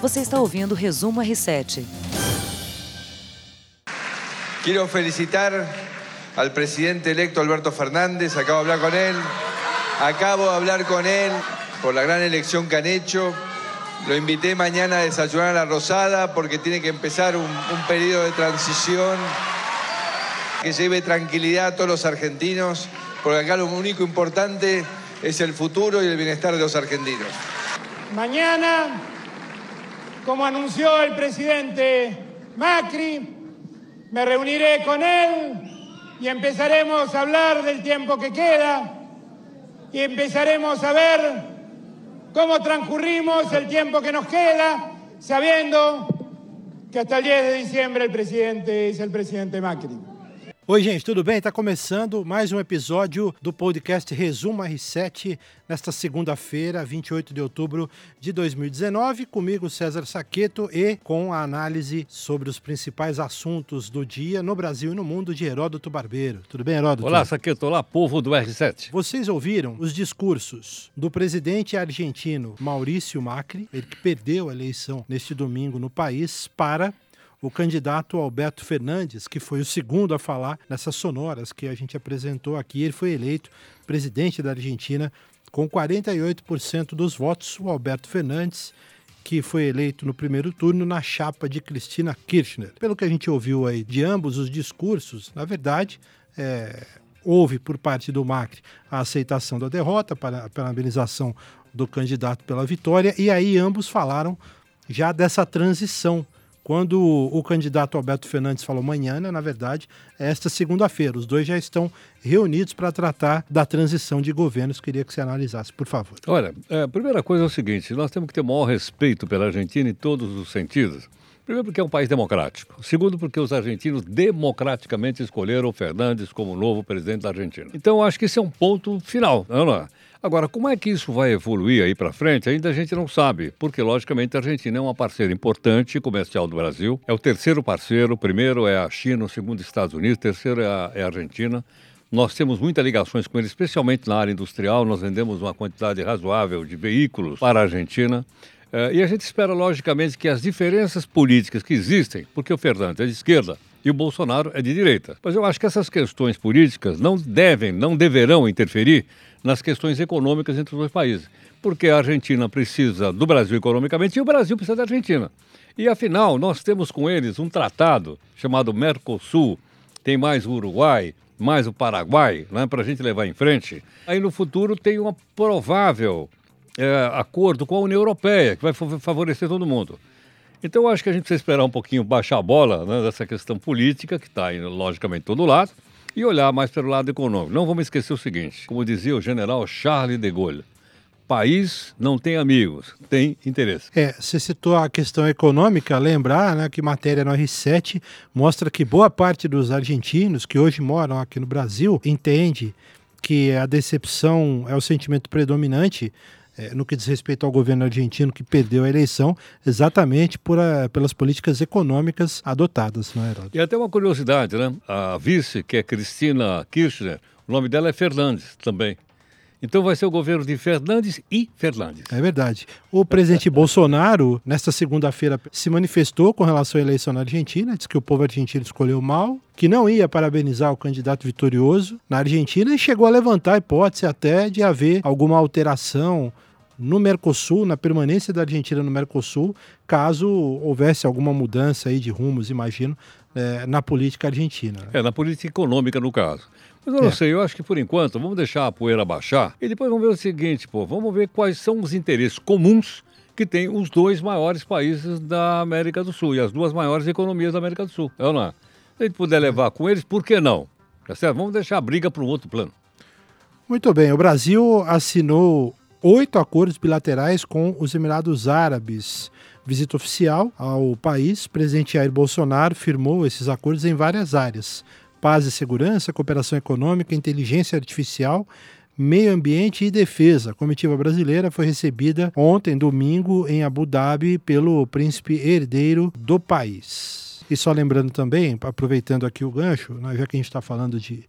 Você está ouvindo o Resumo R7. Quiero felicitar al presidente electo Alberto Fernández. Acabo de hablar con él. Acabo de hablar con él por la gran elección que han hecho. Lo invité mañana a desayunar a la Rosada porque tiene que empezar un, un periodo de transición que lleve tranquilidad a todos los argentinos, porque acá lo único importante es el futuro y el bienestar de los argentinos. Mañana, como anunció el presidente Macri, me reuniré con él y empezaremos a hablar del tiempo que queda y empezaremos a ver cómo transcurrimos el tiempo que nos queda, sabiendo que hasta el 10 de diciembre el presidente es el presidente Macri. Oi, gente, tudo bem? Está começando mais um episódio do podcast Resumo R7, nesta segunda-feira, 28 de outubro de 2019, comigo César Saqueto e com a análise sobre os principais assuntos do dia no Brasil e no mundo de Heródoto Barbeiro. Tudo bem, Heródoto? Olá, Saqueto. Olá, povo do R7. Vocês ouviram os discursos do presidente argentino Maurício Macri, ele que perdeu a eleição neste domingo no país, para o candidato Alberto Fernandes, que foi o segundo a falar nessas sonoras que a gente apresentou aqui. Ele foi eleito presidente da Argentina com 48% dos votos. O Alberto Fernandes, que foi eleito no primeiro turno na chapa de Cristina Kirchner. Pelo que a gente ouviu aí de ambos os discursos, na verdade, é, houve por parte do Macri a aceitação da derrota, para a parabenização do candidato pela vitória, e aí ambos falaram já dessa transição quando o candidato Alberto Fernandes falou amanhã, né, na verdade, é esta segunda-feira. Os dois já estão reunidos para tratar da transição de governos. Queria que você analisasse, por favor. Olha, é, a primeira coisa é o seguinte: nós temos que ter o maior respeito pela Argentina em todos os sentidos. Primeiro, porque é um país democrático. Segundo, porque os argentinos democraticamente escolheram o Fernandes como novo presidente da Argentina. Então, acho que esse é um ponto final, não é? Agora, como é que isso vai evoluir aí para frente? Ainda a gente não sabe, porque logicamente a Argentina é uma parceira importante comercial do Brasil. É o terceiro parceiro, o primeiro é a China, o segundo Estados Unidos, o terceiro é a, é a Argentina. Nós temos muitas ligações com eles, especialmente na área industrial. Nós vendemos uma quantidade razoável de veículos para a Argentina. É, e a gente espera, logicamente, que as diferenças políticas que existem, porque o Fernando é de esquerda e o Bolsonaro é de direita. Mas eu acho que essas questões políticas não devem, não deverão interferir nas questões econômicas entre os dois países. Porque a Argentina precisa do Brasil economicamente e o Brasil precisa da Argentina. E afinal, nós temos com eles um tratado chamado Mercosul, tem mais o Uruguai, mais o Paraguai, né, para a gente levar em frente. Aí no futuro tem um provável é, acordo com a União Europeia, que vai favorecer todo mundo. Então eu acho que a gente precisa esperar um pouquinho baixar a bola né, dessa questão política, que está, logicamente, todo lado, e olhar mais pelo lado econômico. Não vamos esquecer o seguinte, como dizia o general Charles de Gaulle, país não tem amigos, tem interesse. É, você citou a questão econômica, lembrar né, que matéria no R7 mostra que boa parte dos argentinos que hoje moram aqui no Brasil entende que a decepção é o sentimento predominante é, no que diz respeito ao governo argentino que perdeu a eleição, exatamente por a, pelas políticas econômicas adotadas, não é, Heródoto? E até uma curiosidade, né? A vice, que é Cristina Kirchner, o nome dela é Fernandes também. Então vai ser o governo de Fernandes e Fernandes. É verdade. O presidente Bolsonaro, nesta segunda-feira, se manifestou com relação à eleição na Argentina, disse que o povo argentino escolheu mal, que não ia parabenizar o candidato vitorioso na Argentina e chegou a levantar a hipótese até de haver alguma alteração no Mercosul, na permanência da Argentina no Mercosul, caso houvesse alguma mudança aí de rumos, imagino, é, na política argentina. É, na política econômica, no caso. Mas eu não é. sei, eu acho que por enquanto vamos deixar a poeira baixar e depois vamos ver o seguinte, pô, vamos ver quais são os interesses comuns que tem os dois maiores países da América do Sul e as duas maiores economias da América do Sul. É ou não é? Se a gente puder levar com eles, por que não? Tá certo? Vamos deixar a briga para um outro plano. Muito bem, o Brasil assinou oito acordos bilaterais com os Emirados Árabes. Visita oficial ao país, presidente Jair Bolsonaro firmou esses acordos em várias áreas: paz e segurança, cooperação econômica, inteligência artificial, meio ambiente e defesa. A comitiva brasileira foi recebida ontem, domingo, em Abu Dhabi, pelo príncipe herdeiro do país. E só lembrando também, aproveitando aqui o gancho, né, já que a gente está falando de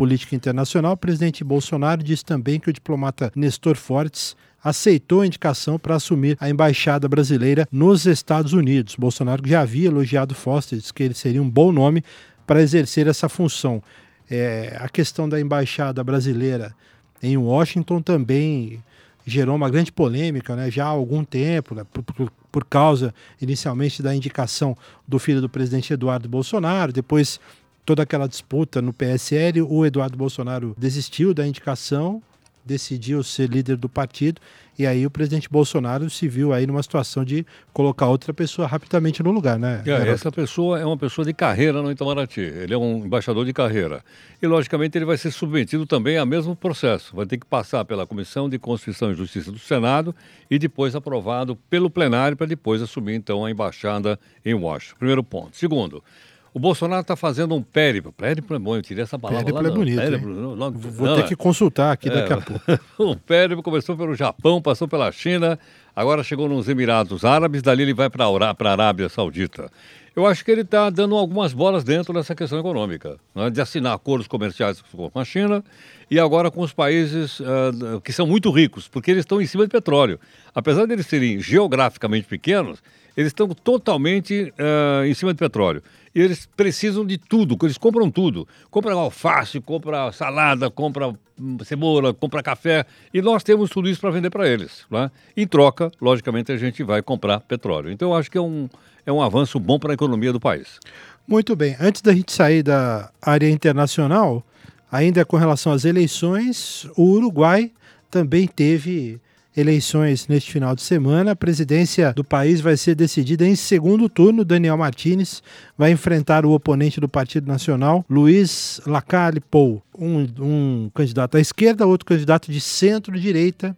política internacional, o presidente Bolsonaro disse também que o diplomata Nestor Fortes aceitou a indicação para assumir a embaixada brasileira nos Estados Unidos. Bolsonaro já havia elogiado Foster, disse que ele seria um bom nome para exercer essa função. É, a questão da embaixada brasileira em Washington também gerou uma grande polêmica né, já há algum tempo, né, por, por, por, causa inicialmente da indicação do filho do presidente Eduardo Bolsonaro, depois toda aquela disputa no PSL, o Eduardo Bolsonaro desistiu da indicação decidiu ser líder do partido e aí o presidente Bolsonaro se viu aí numa situação de colocar outra pessoa rapidamente no lugar, né? É, essa pessoa é uma pessoa de carreira no Itamaraty, ele é um embaixador de carreira e logicamente ele vai ser submetido também ao mesmo processo, vai ter que passar pela Comissão de Constituição e Justiça do Senado e depois aprovado pelo plenário para depois assumir então a embaixada em Washington. Primeiro ponto. Segundo, o Bolsonaro está fazendo um périplo. Périplo é bom, eu tirei essa palavra périplo lá. é bonito. Périplo, Vou não, ter que consultar aqui é, daqui a pouco. o périplo começou pelo Japão, passou pela China, agora chegou nos Emirados Árabes, dali ele vai para a Arábia Saudita. Eu acho que ele está dando algumas bolas dentro dessa questão econômica, né, de assinar acordos comerciais com a China e agora com os países uh, que são muito ricos, porque eles estão em cima de petróleo. Apesar de eles serem geograficamente pequenos, eles estão totalmente uh, em cima de petróleo. E eles precisam de tudo, eles compram tudo. Compram alface, compram salada, compram hum, cebola, compram café. E nós temos tudo isso para vender para eles. Né? Em troca, logicamente, a gente vai comprar petróleo. Então, eu acho que é um, é um avanço bom para a economia do país. Muito bem. Antes da gente sair da área internacional, ainda com relação às eleições, o Uruguai também teve eleições neste final de semana. A presidência do país vai ser decidida em segundo turno. Daniel Martins vai enfrentar o oponente do Partido Nacional, Luiz Lacalle Pou, um, um candidato à esquerda, outro candidato de centro-direita.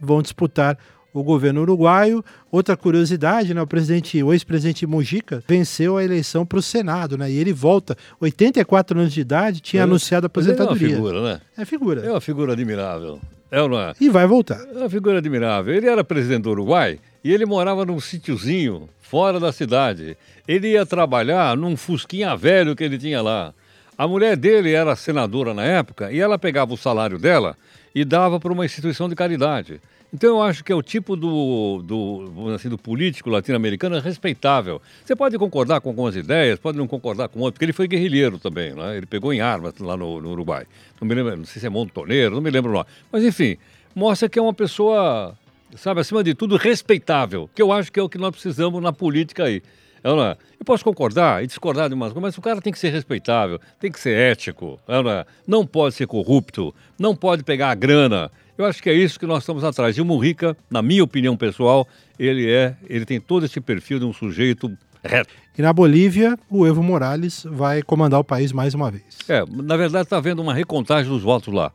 Vão disputar o governo uruguaio. Outra curiosidade, né, o presidente, o ex-presidente Mujica venceu a eleição para o Senado, né? E ele volta, 84 anos de idade, tinha é, anunciado a aposentadoria. É uma figura, né? É figura. É uma figura admirável. É ou não é? E vai voltar. É uma figura admirável. Ele era presidente do Uruguai e ele morava num sítiozinho fora da cidade. Ele ia trabalhar num fusquinha velho que ele tinha lá. A mulher dele era senadora na época e ela pegava o salário dela e dava para uma instituição de caridade. Então eu acho que é o tipo do, do, assim, do político latino-americano respeitável. Você pode concordar com algumas ideias, pode não concordar com outras, porque ele foi guerrilheiro também, né? ele pegou em armas lá no, no, Uruguai. Não me lembro, não sei se é montoneiro, não me lembro lá. Mas enfim, mostra que é uma pessoa, sabe, acima de tudo, respeitável, que eu acho que é o que nós precisamos na política aí. É não é? Eu posso concordar e discordar de umas coisas, mas o cara tem que ser respeitável, tem que ser ético, é não, é? não pode ser corrupto, não pode pegar a grana. Eu acho que é isso que nós estamos atrás. E o Murrica, na minha opinião pessoal, ele é, ele tem todo esse perfil de um sujeito reto. E na Bolívia, o Evo Morales vai comandar o país mais uma vez. É, na verdade está havendo uma recontagem dos votos lá.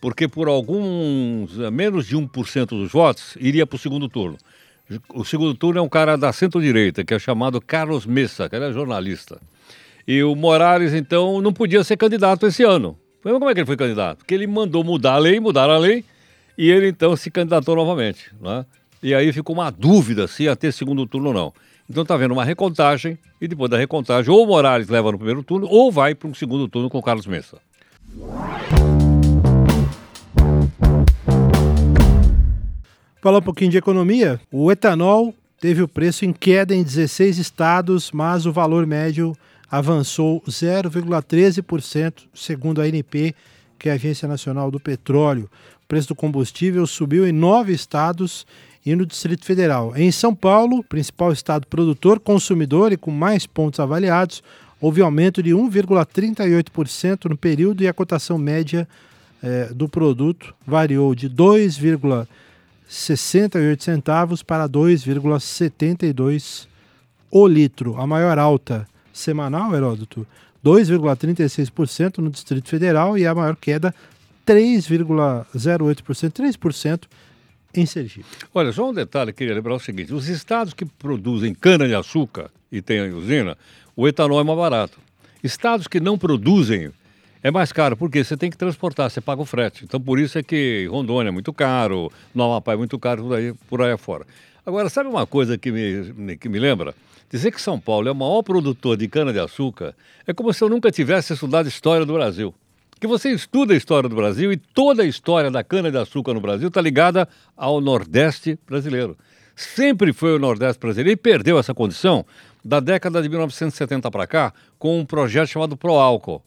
Porque por alguns, menos de 1% dos votos, iria para o segundo turno. O segundo turno é um cara da centro-direita, que é chamado Carlos Messa, que ele é jornalista. E o Morales, então, não podia ser candidato esse ano. Como é que ele foi candidato? Porque ele mandou mudar a lei, mudar a lei, e ele então se candidatou novamente. Né? E aí ficou uma dúvida se ia ter segundo turno ou não. Então está havendo uma recontagem, e depois da recontagem, ou o Morales leva no primeiro turno, ou vai para um segundo turno com o Carlos Messa. Falar um pouquinho de economia. O etanol teve o preço em queda em 16 estados, mas o valor médio avançou 0,13%, segundo a ANP, que é a Agência Nacional do Petróleo. O preço do combustível subiu em nove estados e no Distrito Federal. Em São Paulo, principal estado produtor, consumidor e com mais pontos avaliados, houve aumento de 1,38% no período e a cotação média eh, do produto variou de 2,68 centavos para 2,72 o litro. A maior alta semanal, Heródoto, 2,36% no Distrito Federal e a maior queda, 3,08%, 3% em Sergipe. Olha, só um detalhe, queria lembrar o seguinte: os estados que produzem cana-de-açúcar e têm usina, o etanol é mais barato. Estados que não produzem é mais caro, porque você tem que transportar, você paga o frete. Então, por isso é que Rondônia é muito caro, no Amapá é muito caro, por aí, por aí afora. Agora, sabe uma coisa que me, que me lembra? Dizer que São Paulo é o maior produtor de cana-de-açúcar é como se eu nunca tivesse estudado história do Brasil. que você estuda a história do Brasil e toda a história da cana-de-açúcar no Brasil está ligada ao Nordeste brasileiro. Sempre foi o Nordeste brasileiro e perdeu essa condição da década de 1970 para cá com um projeto chamado Proálcool.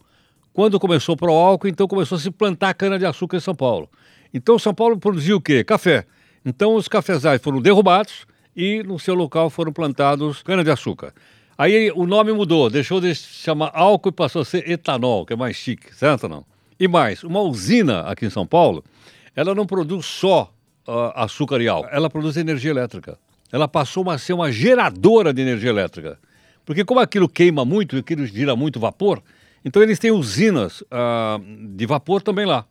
Quando começou o Proálcool, então começou a se plantar cana-de-açúcar em São Paulo. Então São Paulo produziu o quê? Café. Então os cafezais foram derrubados e no seu local foram plantados cana-de-açúcar. Aí o nome mudou, deixou de se chamar álcool e passou a ser etanol, que é mais chique, certo não? E mais, uma usina aqui em São Paulo, ela não produz só uh, açúcar e álcool, ela produz energia elétrica. Ela passou a ser uma geradora de energia elétrica. Porque como aquilo queima muito, aquilo gira muito vapor, então eles têm usinas uh, de vapor também lá.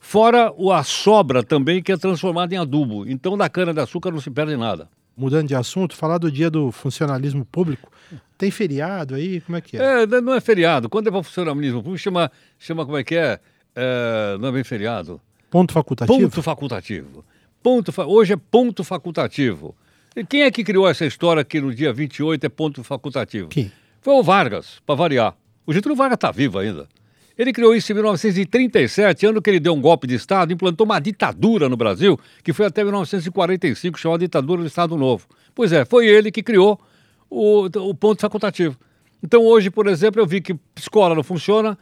Fora a sobra também, que é transformada em adubo. Então da cana-de-açúcar não se perde nada mudando de assunto, falar do dia do funcionalismo público. Tem feriado aí? Como é que é? é não é feriado. Quando é para funcionalismo público, chama, chama como é que é? é? Não é bem feriado. Ponto facultativo? Ponto facultativo. Ponto fa... Hoje é ponto facultativo. E quem é que criou essa história que no dia 28 é ponto facultativo? Quem? Foi o Vargas, para variar. O Getúlio Vargas está vivo ainda. Ele criou isso em 1937, ano que ele deu um golpe de Estado, implantou uma ditadura no Brasil, que foi até 1945, chamada ditadura do Estado Novo. Pois é, foi ele que criou o, o ponto facultativo. Então hoje, por exemplo, eu vi que escola não funciona,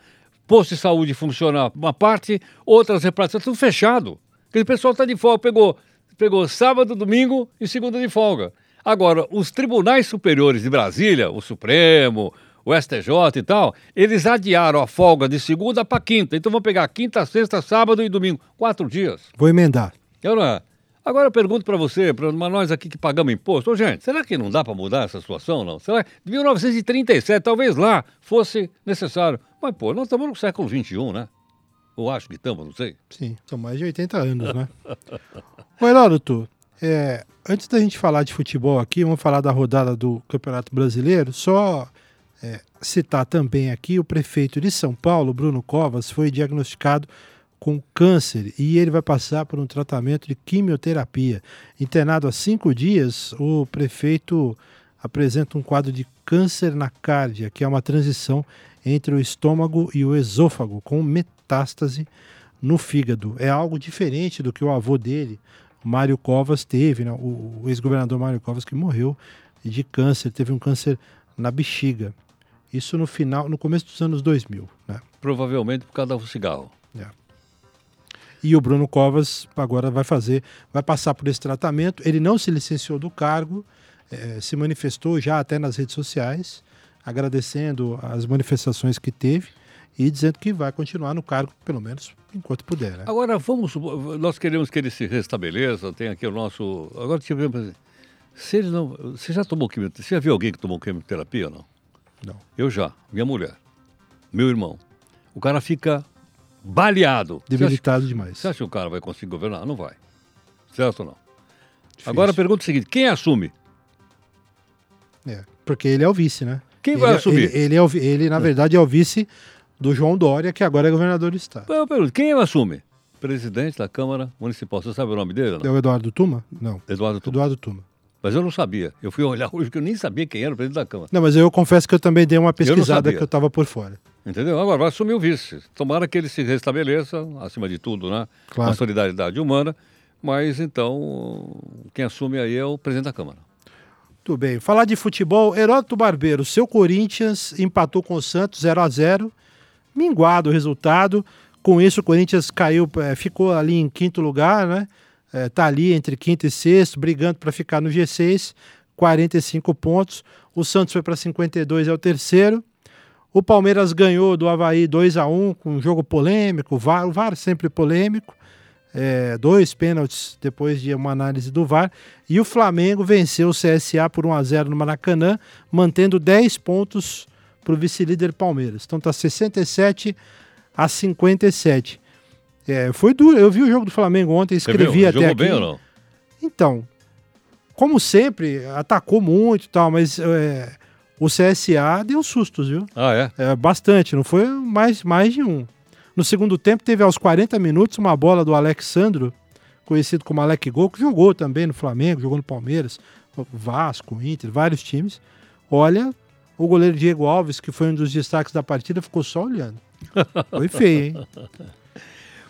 posto de saúde funciona uma parte, outras repartições, tudo fechado. Aquele pessoal está de folga, pegou, pegou sábado, domingo e segunda de folga. Agora, os tribunais superiores de Brasília, o Supremo, o STJ e tal, eles adiaram a folga de segunda para quinta. Então vão pegar quinta, sexta, sábado e domingo. Quatro dias. Vou emendar. Eu não é. Agora eu pergunto para você, para nós aqui que pagamos imposto, Ô, gente, será que não dá para mudar essa situação, não? Será que de 1937, talvez lá fosse necessário. Mas, pô, nós estamos no século XXI, né? Eu acho que estamos, não sei. Sim, são mais de 80 anos, né? Ô, Heródoto, é, antes da gente falar de futebol aqui, vamos falar da rodada do Campeonato Brasileiro, só é, citar também aqui o prefeito de São Paulo, Bruno Covas, foi diagnosticado com câncer e ele vai passar por um tratamento de quimioterapia. Internado há cinco dias, o prefeito apresenta um quadro de câncer na cárdia, que é uma transição entre o estômago e o esôfago, com metástase no fígado. É algo diferente do que o avô dele, Mário Covas, teve, né? o ex-governador Mário Covas, que morreu de câncer, teve um câncer na bexiga. Isso no final, no começo dos anos 2000. Né? Provavelmente por causa do cigarro. É. E o Bruno Covas agora vai fazer, vai passar por esse tratamento. Ele não se licenciou do cargo, é, se manifestou já até nas redes sociais, agradecendo as manifestações que teve e dizendo que vai continuar no cargo, pelo menos enquanto puder. Né? Agora, vamos, nós queremos que ele se restabeleça, tem aqui o nosso. Agora, tipo, se ele não. Você já tomou quimioterapia? Você já viu alguém que tomou quimioterapia ou não? Não. Eu já, minha mulher, meu irmão. O cara fica baleado. Debilitado demais. Você acha que o cara vai conseguir governar? Não vai. Certo ou não? Difícil. Agora a pergunta é a seguinte: quem assume? É, porque ele é o vice, né? Quem ele, vai assumir? Ele, ele, é o, ele, na verdade, é o vice do João Dória, que agora é governador do estado. Eu pergunto, quem assume? Presidente da Câmara Municipal. Você sabe o nome dele? Não? É o Eduardo Tuma? Não. Eduardo Tuma. Eduardo Tuma. Mas eu não sabia. Eu fui olhar hoje que eu nem sabia quem era o presidente da Câmara. Não, mas eu confesso que eu também dei uma pesquisada eu que eu estava por fora. Entendeu? Agora vai assumir o vice. Tomara que ele se restabeleça, acima de tudo, né? Claro. A solidariedade humana. Mas então, quem assume aí é o presidente da Câmara. Tudo bem. Falar de futebol, Heródoto Barbeiro, seu Corinthians empatou com o Santos 0 a 0 minguado o resultado. Com isso, o Corinthians caiu, é, ficou ali em quinto lugar, né? Está é, ali entre quinto e sexto, brigando para ficar no G6, 45 pontos. O Santos foi para 52, é o terceiro. O Palmeiras ganhou do Havaí 2 a 1 com um jogo polêmico, o VAR, VAR sempre polêmico. É, dois pênaltis depois de uma análise do VAR. E o Flamengo venceu o CSA por 1 a 0 no Maracanã, mantendo 10 pontos para o vice-líder Palmeiras. Então está 67 a 57. É, foi duro. Eu vi o jogo do Flamengo ontem, escrevi até aqui. bem ou não? Então, como sempre, atacou muito e tal, mas é, o CSA deu sustos, viu? Ah, é? é? Bastante, não foi mais, mais de um. No segundo tempo, teve aos 40 minutos uma bola do Alexandro, conhecido como Alec Gol, que jogou também no Flamengo, jogou no Palmeiras, Vasco, Inter, vários times. Olha, o goleiro Diego Alves, que foi um dos destaques da partida, ficou só olhando. Foi feio, hein?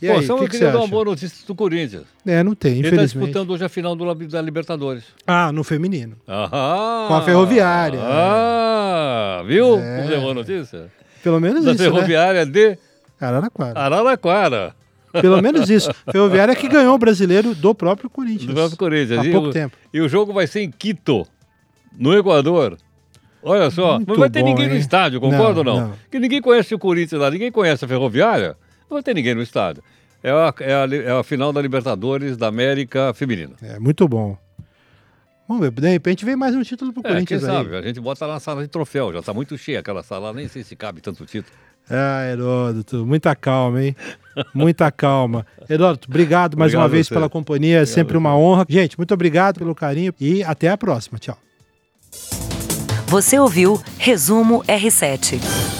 E Pô, aí, só que que queria dar uma boa notícia do Corinthians. É, não tem, Ele está disputando hoje a final do, da Libertadores. Ah, no feminino. Aham. Com a Ferroviária. Ah, viu? É. Você boa notícia? Pelo menos da isso, né? Ferroviária né? de... Araraquara. Araraquara. Pelo menos isso. Ferroviária que ganhou o brasileiro do próprio Corinthians. Do próprio Corinthians. Há e pouco o, tempo. E o jogo vai ser em Quito, no Equador. Olha só, Muito não vai ter bom, ninguém hein? no estádio, concorda ou não? não. Porque ninguém conhece o Corinthians lá, ninguém conhece a Ferroviária, não vai ter ninguém no estádio. É a, é a, é a final da Libertadores da América Feminina. É, muito bom. Vamos ver, de repente vem mais um título pro É, quem Corinthians aí. sabe, a gente bota lá na sala de troféu, já está muito cheia aquela sala, nem sei se cabe tanto título. Ah, Heródoto, muita calma, hein? Muita calma. Heródoto, obrigado mais Obrigado uma vez você. pela companhia, é sempre uma honra. Gente, muito obrigado pelo carinho e até a próxima. Tchau. Você ouviu Resumo R7.